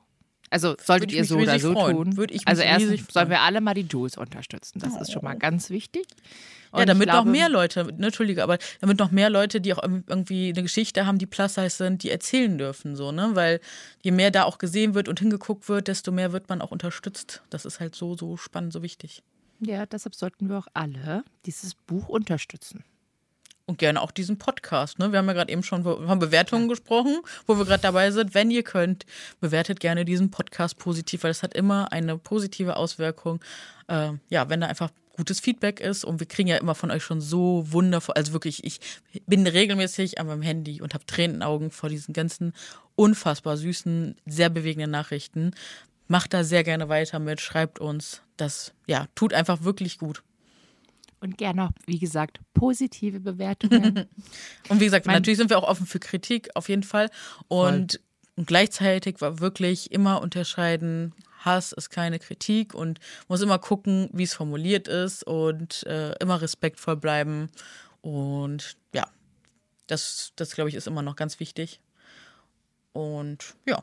Also solltet ihr so oder so freuen. tun. Würde ich also erstens sollen wir alle mal die Jules unterstützen. Das oh. ist schon mal ganz wichtig. Und ja, damit glaube, noch mehr Leute, ne, Entschuldige, aber damit noch mehr Leute, die auch irgendwie eine Geschichte haben, die plus size sind, die erzählen dürfen, so, ne? Weil je mehr da auch gesehen wird und hingeguckt wird, desto mehr wird man auch unterstützt. Das ist halt so, so spannend, so wichtig. Ja, deshalb sollten wir auch alle dieses Buch unterstützen. Und gerne auch diesen Podcast. Ne? Wir haben ja gerade eben schon von Bewertungen gesprochen, wo wir gerade dabei sind. Wenn ihr könnt, bewertet gerne diesen Podcast positiv, weil es hat immer eine positive Auswirkung. Äh, ja, wenn da einfach gutes Feedback ist und wir kriegen ja immer von euch schon so wundervoll, also wirklich, ich bin regelmäßig an meinem Handy und habe Tränenaugen vor diesen ganzen unfassbar süßen, sehr bewegenden Nachrichten. Macht da sehr gerne weiter mit, schreibt uns. Das ja, tut einfach wirklich gut und gerne auch, wie gesagt, positive Bewertungen. und wie gesagt, mein natürlich sind wir auch offen für Kritik, auf jeden Fall. Und, und gleichzeitig war wirklich immer unterscheiden, Hass ist keine Kritik und muss immer gucken, wie es formuliert ist und äh, immer respektvoll bleiben. Und ja, das, das glaube ich, ist immer noch ganz wichtig. Und ja.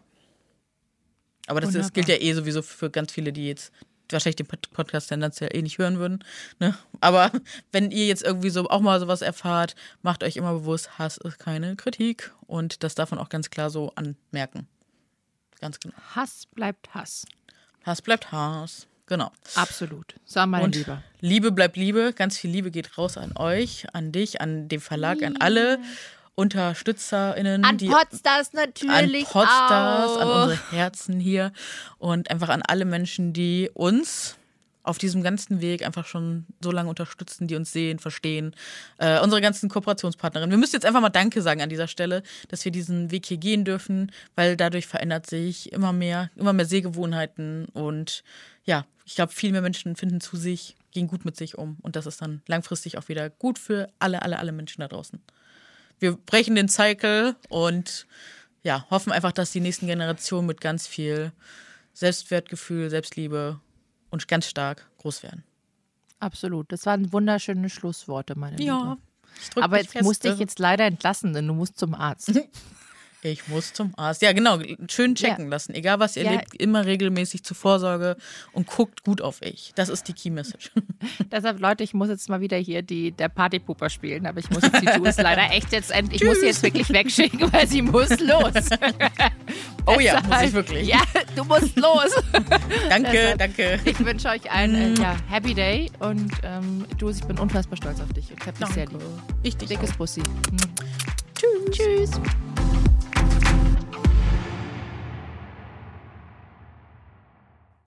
Aber das, das gilt ja eh sowieso für ganz viele, die jetzt wahrscheinlich den Podcast tendenziell eh nicht hören würden. Ne? Aber wenn ihr jetzt irgendwie so auch mal sowas erfahrt, macht euch immer bewusst, Hass ist keine Kritik. Und das darf man auch ganz klar so anmerken. Ganz genau. Hass bleibt Hass. Hass bleibt Hass. Genau. Absolut. So, meine und Liebe. Liebe bleibt Liebe. Ganz viel Liebe geht raus an euch, an dich, an den Verlag, an alle. UnterstützerInnen. An Podstars natürlich. An Podstars, auch. an unsere Herzen hier und einfach an alle Menschen, die uns auf diesem ganzen Weg einfach schon so lange unterstützen, die uns sehen, verstehen. Äh, unsere ganzen Kooperationspartnerinnen. Wir müssen jetzt einfach mal Danke sagen an dieser Stelle, dass wir diesen Weg hier gehen dürfen, weil dadurch verändert sich immer mehr, immer mehr Sehgewohnheiten und ja, ich glaube, viel mehr Menschen finden zu sich, gehen gut mit sich um und das ist dann langfristig auch wieder gut für alle, alle, alle Menschen da draußen wir brechen den Cycle und ja, hoffen einfach, dass die nächsten Generationen mit ganz viel Selbstwertgefühl, Selbstliebe und ganz stark groß werden. Absolut. Das waren wunderschöne Schlussworte, meine ja, Liebe. Aber jetzt fest, musste ich jetzt leider entlassen, denn du musst zum Arzt. Ich muss zum Arzt. Ja, genau. Schön checken ja. lassen. Egal, was ihr ja. lebt, immer regelmäßig zur Vorsorge und guckt gut auf euch. Das ist die Key Message. Deshalb, Leute, ich muss jetzt mal wieder hier die, der Partypooper spielen, aber ich muss jetzt die Jules leider echt jetzt, ich muss sie jetzt wirklich wegschicken, weil sie muss los. oh ja, muss ich wirklich. Ja, du musst los. danke, Deshalb, danke. Ich wünsche euch einen äh, ja, Happy Day und ähm, Jules, ich bin unfassbar stolz auf dich. Ich habe dich sehr lieb. Ich dich Dickes Bussi. Mhm. Tschüss. Tschüss.